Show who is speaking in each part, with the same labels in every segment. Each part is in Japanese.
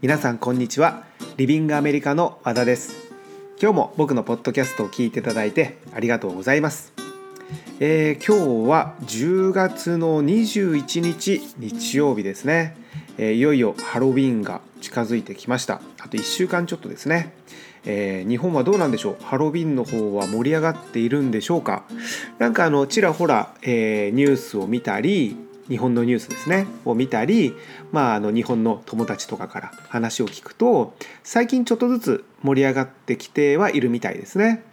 Speaker 1: 皆さんこんにちは。リビングアメリカの和田です。今日も僕のポッドキャストを聞いていただいてありがとうございます。えー、今日は10月の21日日曜日ですね、えー、いよいよハロウィンが近づいてきました。あと1週間ちょっとですね、えー、日本はどうなんでしょう？ハロウィンの方は盛り上がっているんでしょうか？なんかあのちらほら、えニュースを見たり日本のニュースですねを見たり、まあ、あの日本の友達とかから話を聞くと最近ちょっとずつ盛り上がってきてはいるみたいですね。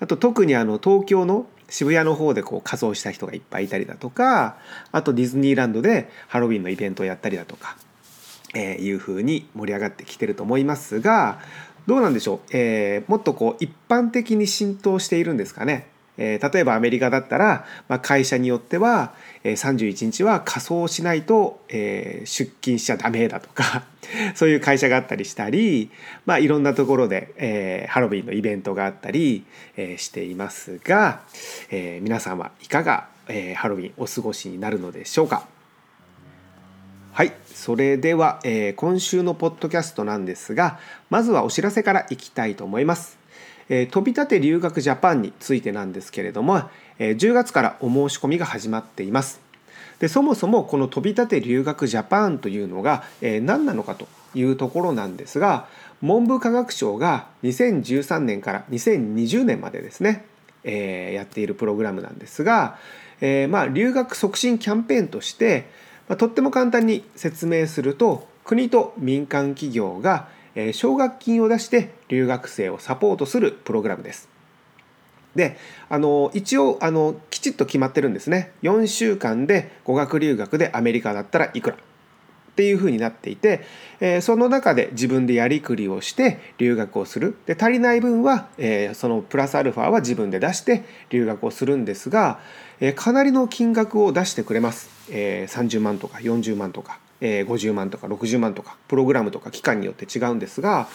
Speaker 1: あと特にあの東京の渋谷の方でこう仮装した人がいっぱいいたりだとかあとディズニーランドでハロウィンのイベントをやったりだとか、えー、いうふうに盛り上がってきてると思いますがどうなんでしょう、えー、もっとこう一般的に浸透しているんですかね？え、例えばアメリカだったら、まあ、会社によっては、えー、31日は仮装しないと、え、出勤しちゃダメだとか そういう会社があったりしたり、まあ、いろんなところで、え、ハロウィンのイベントがあったり、え、していますが、え、皆さんはいかが、え、ハロウィンお過ごしになるのでしょうかはいそれでは、え、今週のポッドキャストなんですがまずはお知らせからいきたいと思います。え飛び立て留学ジャパンについてなんですけれども、え10月からお申し込みが始まっています。でそもそもこの飛び立て留学ジャパンというのが、え何なのかというところなんですが文部科学省が2013年から2020年までですね、えー、やっているプログラムなんですが、えー、まあ留学促進キャンペーンとして、まあ、とっても簡単に説明すると国と民間企業が奨学金を出して留学生をサポートするプログラムです。であの一応あのきちっと決まってるんですね。4週間で語学留学でアメリカだったらいくら。っていうふうになっていて、えー、その中で自分でやりくりをして留学をする。で足りない分は、えー、そのプラスアルファは自分で出して留学をするんですが、えー、かなりの金額を出してくれます、え30万とか40万とかえー、50万とか60万とかプログラムとか期間によって違うんですが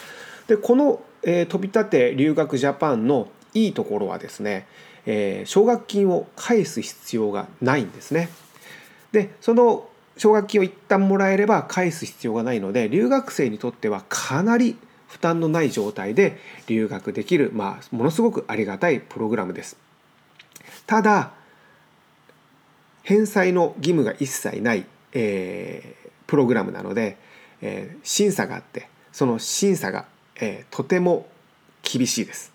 Speaker 1: でこの、えー、飛び立て留学ジャパンのいいところはですね、えー、奨学金を返す必要がないんですね。でその奨学金を一旦もらえれば返す必要がないので留学生にとってはかなり負担のない状態で留学できる、まあ、ものすごくありがたいプログラムです。ただ返済の義務が一切ない、えプログラムなので、えー、審査があってその審査が、えー、とても厳しいです。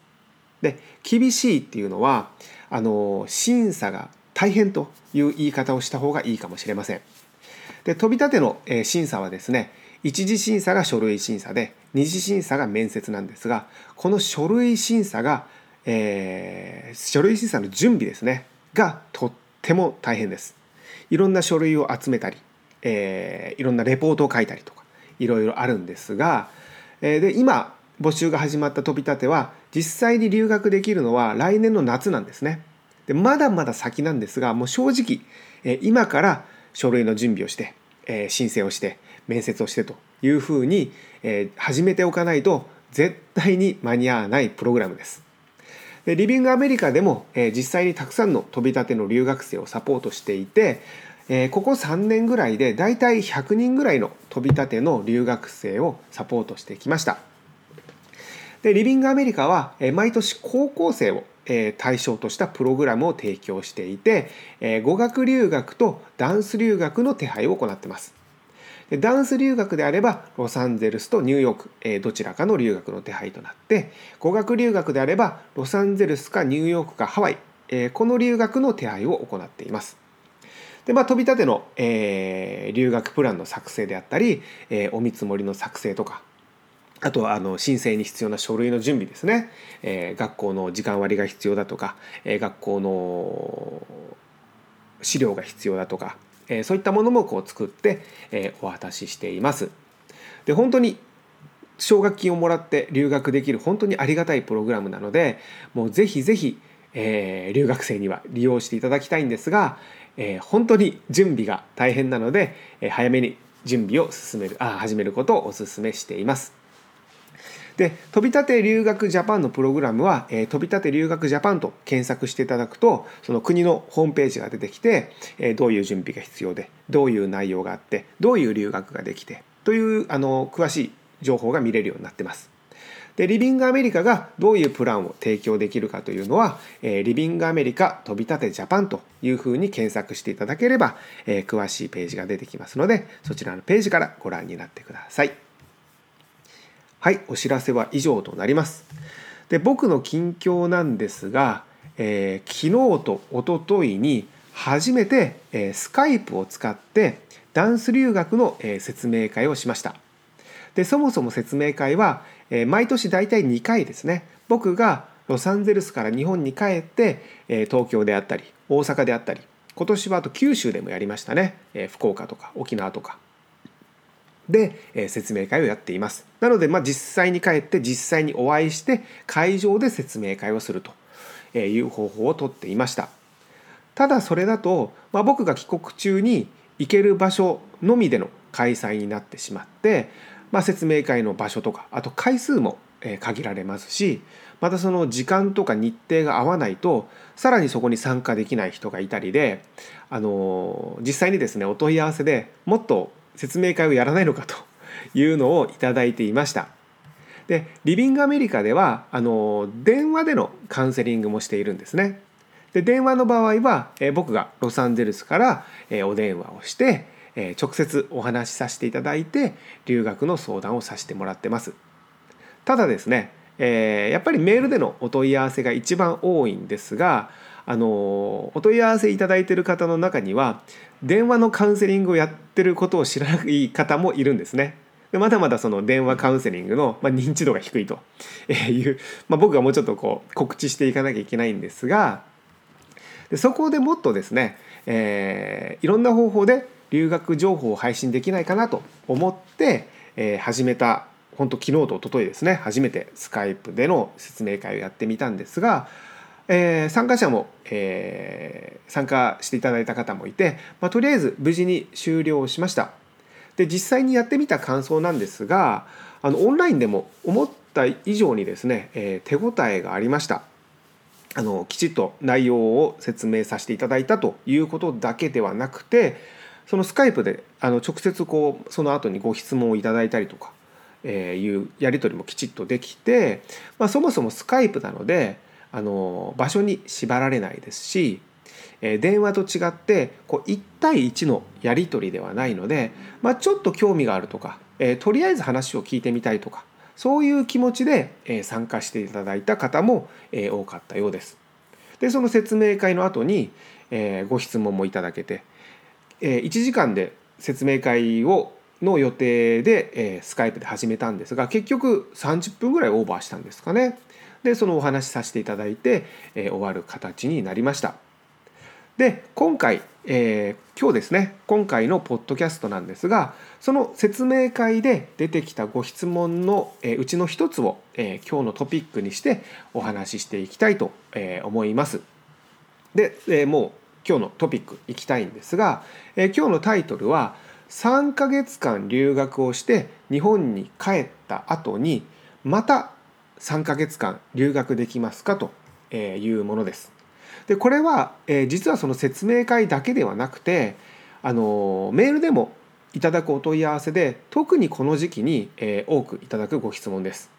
Speaker 1: で厳しいっていうのはあの審査が大変という言い方をした方がいいかもしれません。で飛び立ての、えー、審査はですね一次審査が書類審査で二次審査が面接なんですがこの書類審査が、えー、書類審査の準備ですねがとっても大変です。いろんな書類を集めたりえー、いろんなレポートを書いたりとかいろいろあるんですが、で今募集が始まった飛び立ては実際に留学できるのは来年の夏なんですね。でまだまだ先なんですがもう正直、今から書類の準備をして、申請をして面接をしてというふうに、始めておかないと絶対に間に合わないプログラムです。でリビングアメリカでも、実際にたくさんの飛び立ての留学生をサポートしていてえー、ここ3年ぐらいでだいたい100人ぐらいの飛び立ての留学生をサポートしてきました。でリビングアメリカは、えー、毎年高校生を、えー、対象としたプログラムを提供していて、えー、語学留学とダンス留学の手配を行ってます。でダンス留学であればロサンゼルスとニューヨーク、えー、どちらかの留学の手配となって語学留学であればロサンゼルスかニューヨークかハワイ、えー、この留学の手配を行っています。で、まあ、飛び立ての、えー、留学プランの作成であったり、えー、お見積もりの作成とか、あとはあの申請に必要な書類の準備ですね、えー、学校の時間割が必要だとか、えー、学校の資料が必要だとか、えー、そういったものもこう作って、えー、お渡ししています。で本当に奨学金をもらって留学できる本当にありがたいプログラムなのでもうぜひぜひ、えー、留学生には利用していただきたいんですが、えー、本当に準備が大変なので、えー、早めに準備を進めるあ始めることをお勧めしています。で飛び立て留学ジャパンのプログラムは、えー、飛び立て留学ジャパンと検索していただくとその国のホームページが出てきて、えー、どういう準備が必要でどういう内容があってどういう留学ができてというあの詳しい情報が見れるようになってます。でリビングアメリカがどういうプランを提供できるかというのは、え、リビングアメリカ飛び立てジャパンというふうに検索していただければ、え、詳しいページが出てきますのでそちらのページからご覧になってください。はい、お知らせは以上となります。で僕の近況なんですが、えー、昨日と一昨日に初めて、えー、スカイプを使ってダンス留学の、えー、説明会をしました。でそもそも説明会は、えー、毎年大体2回ですね。僕がロサンゼルスから日本に帰って、えー、東京であったり大阪であったり今年はあと九州でもやりましたね、えー、福岡とか沖縄とか。で、え、説明会をやっています。なので、まあ、実際に帰って実際にお会いして会場で説明会をするという方法をとっていました。ただそれだと、まあ、僕が帰国中に行ける場所のみでの開催になってしまってまあ、説明会の場所とかあと回数も限られますしまたその時間とか日程が合わないとさらにそこに参加できない人がいたりであの実際にですねお問い合わせでもっと説明会をやらないのかというのをいただいていました。でリビングアメリカではあの電話でのカウンセリングもしているんですね。で電話の場合は、え僕がロサンゼルスから、えお電話をしてえ直接お話しさせていただいて留学の相談をさせてもらってますただですね、えやっぱりメールでのお問い合わせが一番多いんですがあのお問い合わせいただいている方の中には電話のカウンセリングをやってることを知らない方もいるんですね。でまだまだその電話カウンセリングの、まあ、認知度が低いという、まあ、僕がもうちょっとこう告知していかなきゃいけないんですがでそこでもっとですね、えー、いろんな方法で留学情報を配信できないかなと思って、えー、始めた本当昨日と一昨日ですね。初めてスカイプでの説明会をやってみたんですが、えー、参加者も、えー、参加していただいた方もいて、まあ、とりあえず無事に終了しました。で実際にやってみた感想なんですがあのオンラインでも思った以上にですね、えー、手応えがありました。あのきちっと内容を説明させていただいたということだけではなくてそのスカイプであの直接こうその後にご質問をいただいたりとか、えー、いうやり取りもきちっとできて、まあ、そもそもスカイプなのであの場所に縛られないですし、えー、電話と違ってこう1対1のやり取りではないので、まあ、ちょっと興味があるとか、えー、とりあえず話を聞いてみたいとかそういう気持ちで、え参加していただいた方も、え多かったようです。でその説明会の後に、えご質問もいただけてえ1時間で説明会をの予定で、えー、スカイプで始めたんですが結局30分ぐらいオーバーしたんですかね。でそのお話しさせていただいて、え、終わる形になりました。で今回、えー、今日ですね今回のポッドキャストなんですがその説明会で出てきたご質問の、え、うちの一つを、えー、今日のトピックにしてお話ししていきたいと、え、思います。で、えー、もう今日のトピックいきたいんですが、えー、今日のタイトルは3ヶ月間留学をして日本に帰った後にまた3ヶ月間留学できますかというものです。でこれは、えー、実はその説明会だけではなくてあのメールでもいただくお問い合わせで特にこの時期に、えー、多くいただくご質問です。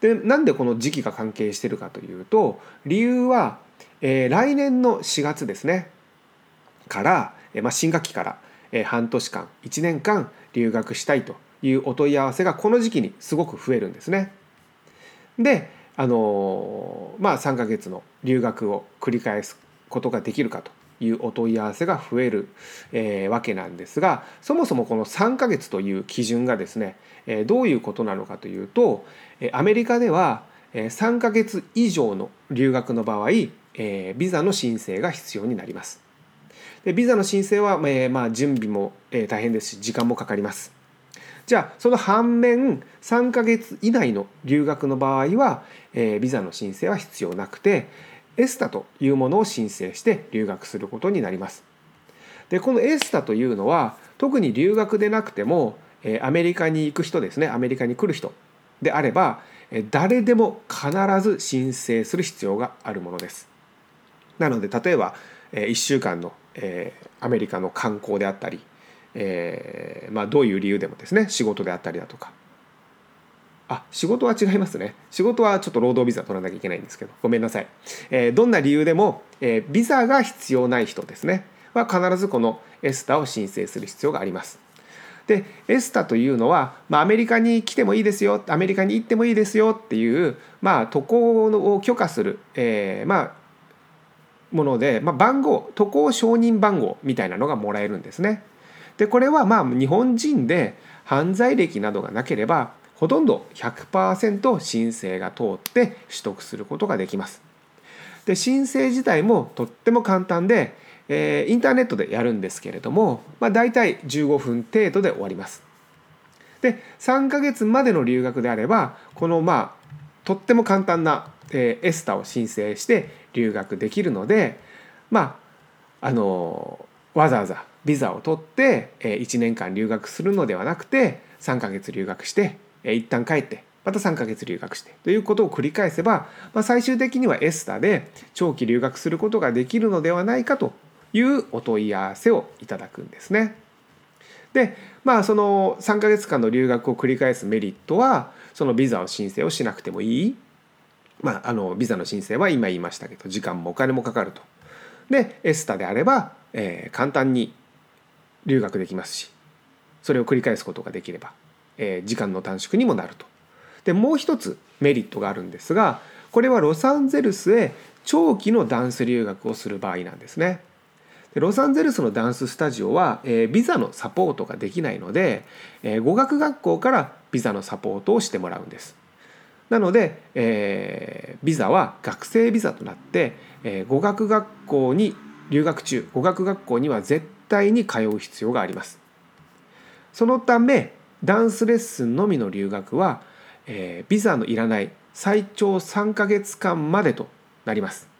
Speaker 1: でなんでこの時期が関係してるかというと理由は、えー、来年の4月ですねから、えまあ、新学期からえ半年間1年間留学したいというお問い合わせがこの時期にすごく増えるんですね。であのまあ3ヶ月の留学を繰り返すことができるかというお問い合わせが増える、えー、わけなんですがそもそもこの3ヶ月という基準がですね、えー、どういうことなのかというとえアメリカでは3ヶ月以上の留学の場合、えー、ビザの申請が必要になります。でビザの申請は、えー、まあ、準備も、えー、大変ですし時間もかかります。じゃあその反面3ヶ月以内の留学の場合は、えー、ビザの申請は必要なくてエスタというものを申請して留学することになります。でこのエスタというのは特に留学でなくても、えー、アメリカに行く人ですねアメリカに来る人であれば、誰でも必ず申請する必要があるものです。なので例えば、1週間のえー、アメリカの観光であったり、えーまあ、どういう理由でもですね仕事であったりだとか。あ仕事は違いますね。仕事はちょっと労働ビザ取らなきゃいけないんですけどごめんなさい、えー、どんな理由でも、えー、ビザが必要ない人ですね。は必ずこのエスタを申請する必要があります。でエスタというのは、まあ、アメリカに来てもいいですよアメリカに行ってもいいですよっていう、まあ、渡航を許可する、えー、まあもので、まあ、番号渡航承認番号みたいなのがもらえるんですね。でこれはまあ日本人で犯罪歴などがなければほとんど100%申請が通って取得することができます。で申請自体もとっても簡単で、えー、インターネットでやるんですけれども、まあ、大体15分程度で終わります。で3ヶ月までの留学であればこのまあとっても簡単な、えー、エスタを申請して留学できるのでまああのわざわざビザを取って、1年間留学するのではなくて3ヶ月留学して、一旦帰ってまた3ヶ月留学してということを繰り返せば、まあ、最終的にはエスタで長期留学することができるのではないかというお問い合わせをいただくんですね。でまあその3ヶ月間の留学を繰り返すメリットはそのビザを申請をしなくてもいい、まあ、あのビザの申請は今言いましたけど時間もお金もかかると。でエスタであれば、えー、簡単に留学できますしそれを繰り返すことができれば、えー、時間の短縮にもなると。でもう一つメリットがあるんですがこれはロサンゼルスへ長期のダンス留学をする場合なんですね。でロサンゼルスのダンススタジオは、えー、ビザのサポートができないので、えー、語学学校からビザのサポートをしてもらうんです。なので、えー、ビザは学生ビザとなって、えー、語学学校に留学中語学学校には絶対に通う必要があります。そのためダンスレッスンのみの留学は、えー、ビザのいらない最長3ヶ月間までとなります。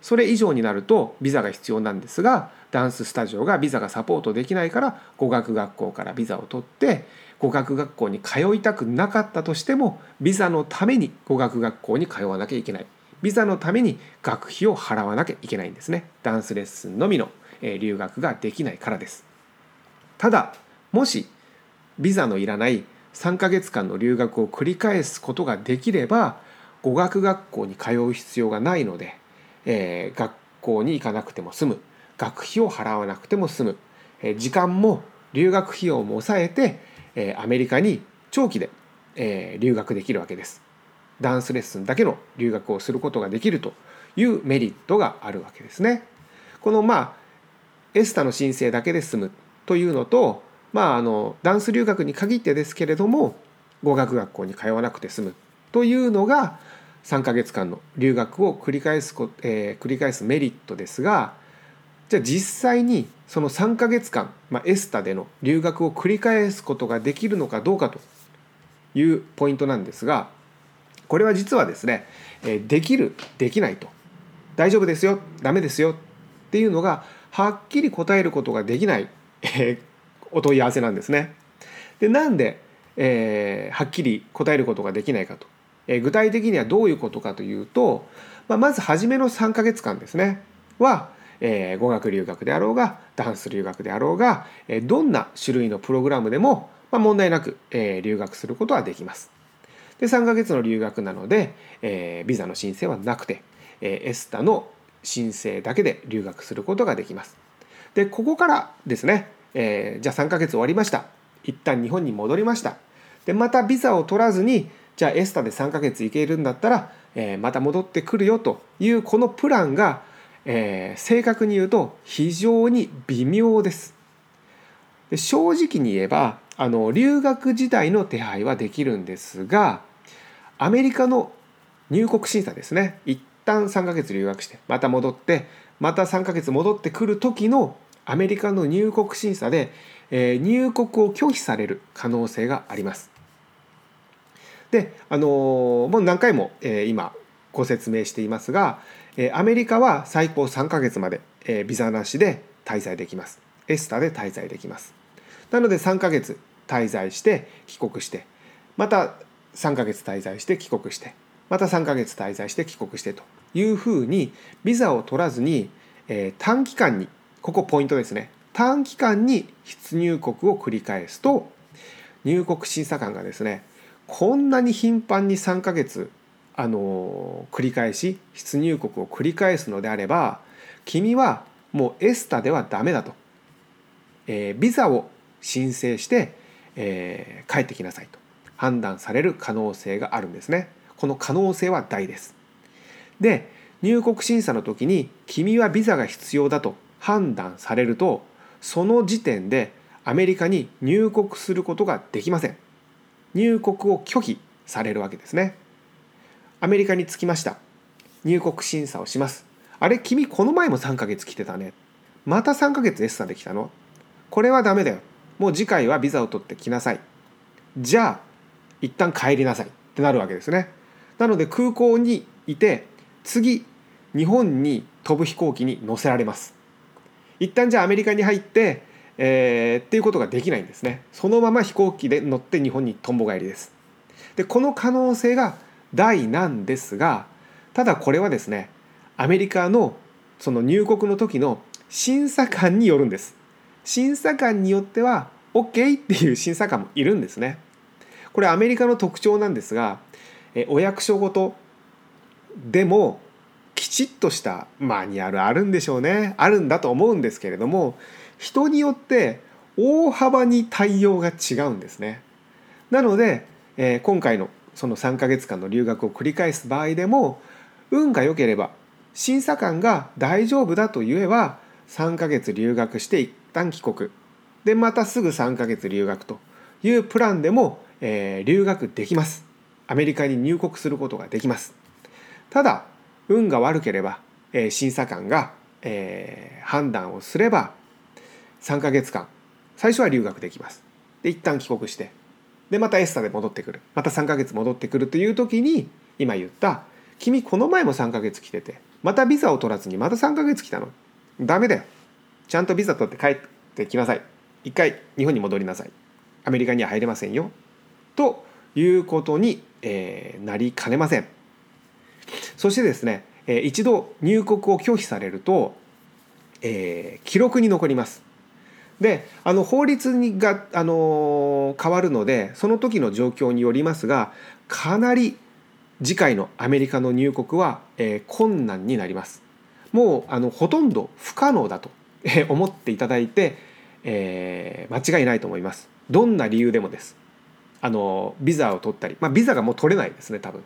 Speaker 1: それ以上になるとビザが必要なんですがダンススタジオがビザがサポートできないから語学学校からビザを取って語学学校に通いたくなかったとしてもビザのために語学学校に通わなきゃいけない。ビザのために学費を払わなきゃいけないんですね。ダンスレッスンのみの留学ができないからです。ただもしビザのいらない3ヶ月間の留学を繰り返すことができれば語学学校に通う必要がないのでえー、学校に行かなくても済む学費を払わなくても済む、えー、時間も留学費用も抑えて、えー、アメリカに長期で、えー、留学できるわけです。ダンスレッスンだけの留学をすることができるというメリットがあるわけですね。このまあエスタの申請だけで済むというのと、まあ、あのダンス留学に限ってですけれども語学学校に通わなくて済むというのが3ヶ月間の留学を繰り返すこ、えー、繰り返すメリットですがじゃあ実際にその3ヶ月間、まあ、エスタでの留学を繰り返すことができるのかどうかというポイントなんですがこれは実はですね、えー、できるできないと大丈夫ですよダメですよっていうのがはっきり答えることができない、えー、お問い合わせなんですね。でなんで、えー、はっきり答えることができないかとえ具体的にはどういうことかというと、まあ、まず初めの3ヶ月間ですねは、えー、語学留学であろうがダンス留学であろうが、え、どんな種類のプログラムでも、まあ、問題なく、え、留学することはできます。で3ヶ月の留学なので、えー、ビザの申請はなくて、えー、エスタの申請だけで留学することができます。でここからですね、えー、じゃあ3ヶ月終わりました一旦日本に戻りましたでまたビザを取らずにじゃあエスタで3ヶ月行けるんだったら、えー、また戻ってくるよというこのプランが、えー、正確に言うと非常に微妙です。で正直に言えばあの留学自体の手配はできるんですがアメリカの入国審査ですね一旦3ヶ月留学してまた戻ってまた3ヶ月戻ってくる時のアメリカの入国審査で、えー、入国を拒否される可能性があります。であのもう何回も、えー、今ご説明していますが、えー、アメリカは最高3ヶ月まで、えー、ビザなしで滞在できます。エスタで滞在できます。なので3ヶ月滞在して帰国してまた3ヶ月滞在して帰国してまた3ヶ月滞在して帰国してというふうにビザを取らずに、えー、短期間にここポイントですね。短期間に出入国を繰り返すと入国審査官がですねこんなに頻繁に3ヶ月あの繰り返し出入国を繰り返すのであれば君はもうエスタではダメだと、えー、ビザを申請して、えー、帰ってきなさいと判断される可能性があるんですね。この可能性は大です。で入国審査の時に君はビザが必要だと判断されるとその時点でアメリカに入国することができません。入国を拒否されるわけですね。アメリカに着きました。入国審査をします。あれ君この前も3ヶ月来てたね。また3ヶ月エッサで来たの？これはダメだよ。もう次回はビザを取ってきなさい。じゃあ一旦帰りなさい。ってなるわけですね。なので空港にいて次日本に飛ぶ飛行機に乗せられます。一旦じゃあアメリカに入ってえー、っていうことができないんですね。そのまま飛行機で乗って日本にとんぼ返りです。でこの可能性が大なんですがただこれはですねアメリカのその入国の時の審査官によるんです。審査官によっては OK っていう審査官もいるんですね。これアメリカの特徴なんですがえお役所ごとでもきちっとしたマニュアルあるんでしょうね。あるんだと思うんですけれども人によって大幅に対応が違うんですね。なので、えー、今回のその3ヶ月間の留学を繰り返す場合でも運が良ければ審査官が大丈夫だと言えば3ヶ月留学して一旦帰国。でまたすぐ3ヶ月留学というプランでも、えー、留学できます。アメリカに入国することができます。ただ運が悪ければ、えー、審査官が、えー、判断をすれば3ヶ月間。最初は留学できます。で一旦帰国して。でまたエスタで戻ってくる。また3ヶ月戻ってくるという時に今言った「君この前も3ヶ月来ててまたビザを取らずにまた3ヶ月来たの。ダメだよ。ちゃんとビザ取って帰ってきなさい。一回日本に戻りなさい。アメリカには入れませんよ」ということに、えー、なりかねません。そしてですね、えー、一度入国を拒否されると、えー、記録に残ります。であの法律にがあの変わるのでその時の状況によりますがかなり次回のアメリカの入国は、えー、困難になります。もうあのほとんど不可能だと思っていただいて、えー、間違いないと思います。どんな理由でもです。あのビザを取ったり、まあ、ビザがもう取れないですね多分。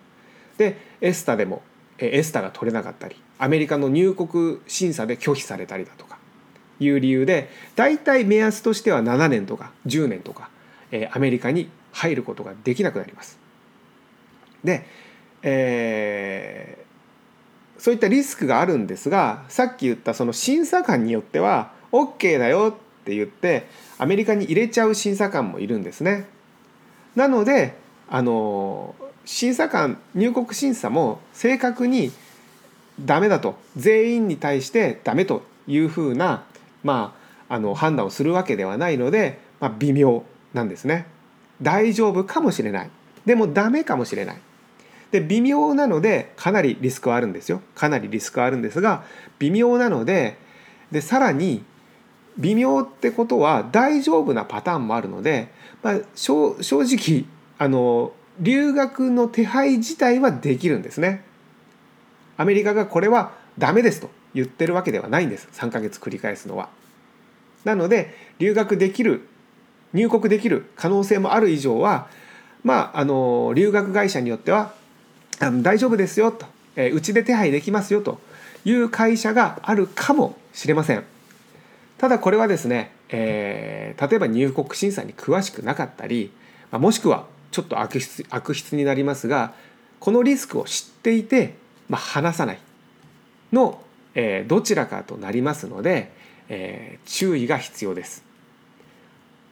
Speaker 1: でエスタでもエスタが取れなかったりアメリカの入国審査で拒否されたりだとかいう理由で大体目安としては7年とか10年とか、えー、アメリカに入ることができなくなります。で、えー、そういったリスクがあるんですがさっき言ったその審査官によっては OK だよって言ってアメリカに入れちゃう審査官もいるんですね。なのであの審査官入国審査も正確にダメだと全員に対してダメというふうなまあ、あの判断をするわけではないので、まあ、微妙なんですね。大丈夫かもしれないでもダメかもしれないで微妙なのでかなりリスクはあるんですよかなりリスクはあるんですが微妙なのででさらに微妙ってことは大丈夫なパターンもあるので、まあ、正直あの留学の手配自体はできるんですね。アメリカがこれはダメですと言ってるわけではないんです3ヶ月繰り返すのは。なので留学できる入国できる可能性もある以上はまああの留学会社によってはあの大丈夫ですよとうち、えー、で手配できますよという会社があるかもしれません。ただこれはですね、えー、例えば入国審査に詳しくなかったり、まあ、もしくはちょっと悪質悪質になりますがこのリスクを知っていて、まあ、話さないのえ、どちらかとなりますので、え、注意が必要です。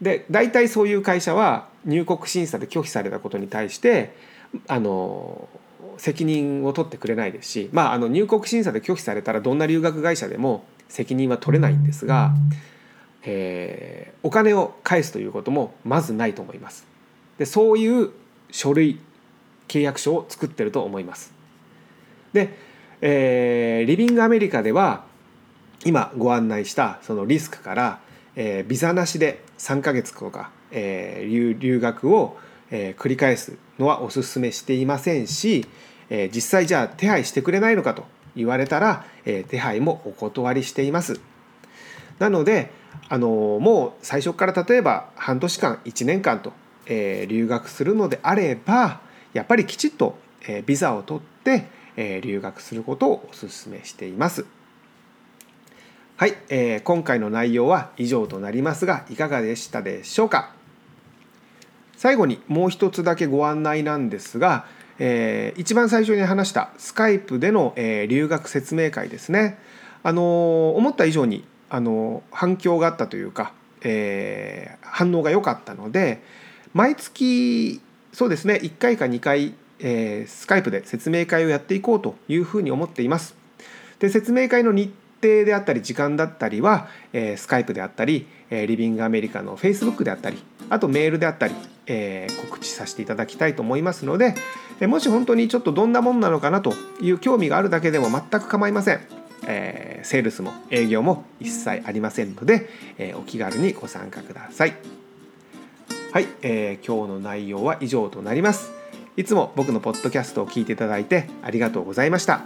Speaker 1: で大体そういう会社は入国審査で拒否されたことに対してあの責任を取ってくれないですし、まあ、あの入国審査で拒否されたらどんな留学会社でも責任は取れないんですが、えー、お金を返すということもまずないと思います。でそういう書類契約書を作ってると思います。でえー、リビングアメリカでは今ご案内したそのリスクから、えー、ビザなしで3ヶ月とか、えー、留学を、え、繰り返すのはお勧めしていませんし、え、実際じゃあ手配してくれないのかと言われたら、え、手配もお断りしています。なのであのもう最初から例えば半年間1年間と、え、留学するのであればやっぱりきちっと、え、ビザを取って、えー、留学することをお勧めしています。はい、えー、今回の内容は以上となりますがいかがでしたでしょうか？最後にもう一つだけご案内なんですが、えー、一番最初に話したスカイプでの、えー、留学説明会ですねあのー、思った以上にあの反響があったというか、えー、反応が良かったので毎月そうですね1回か2回、えー、スカイプで説明会をやっていこうというふうに思っています。で説明会の日程であったり時間だったりは、えー、スカイプであったり、えー、リビングアメリカの Facebook であったりあとメールであったり、えー、告知させていただきたいと思いますので、え、もし本当にちょっとどんなもんなのかなという興味があるだけでも全く構いません。え、セールスも営業も一切ありませんので、え、お気軽にご参加ください。はい、え、今日の内容は以上となります。いつも僕のポッドキャストを聞いていただいてありがとうございました。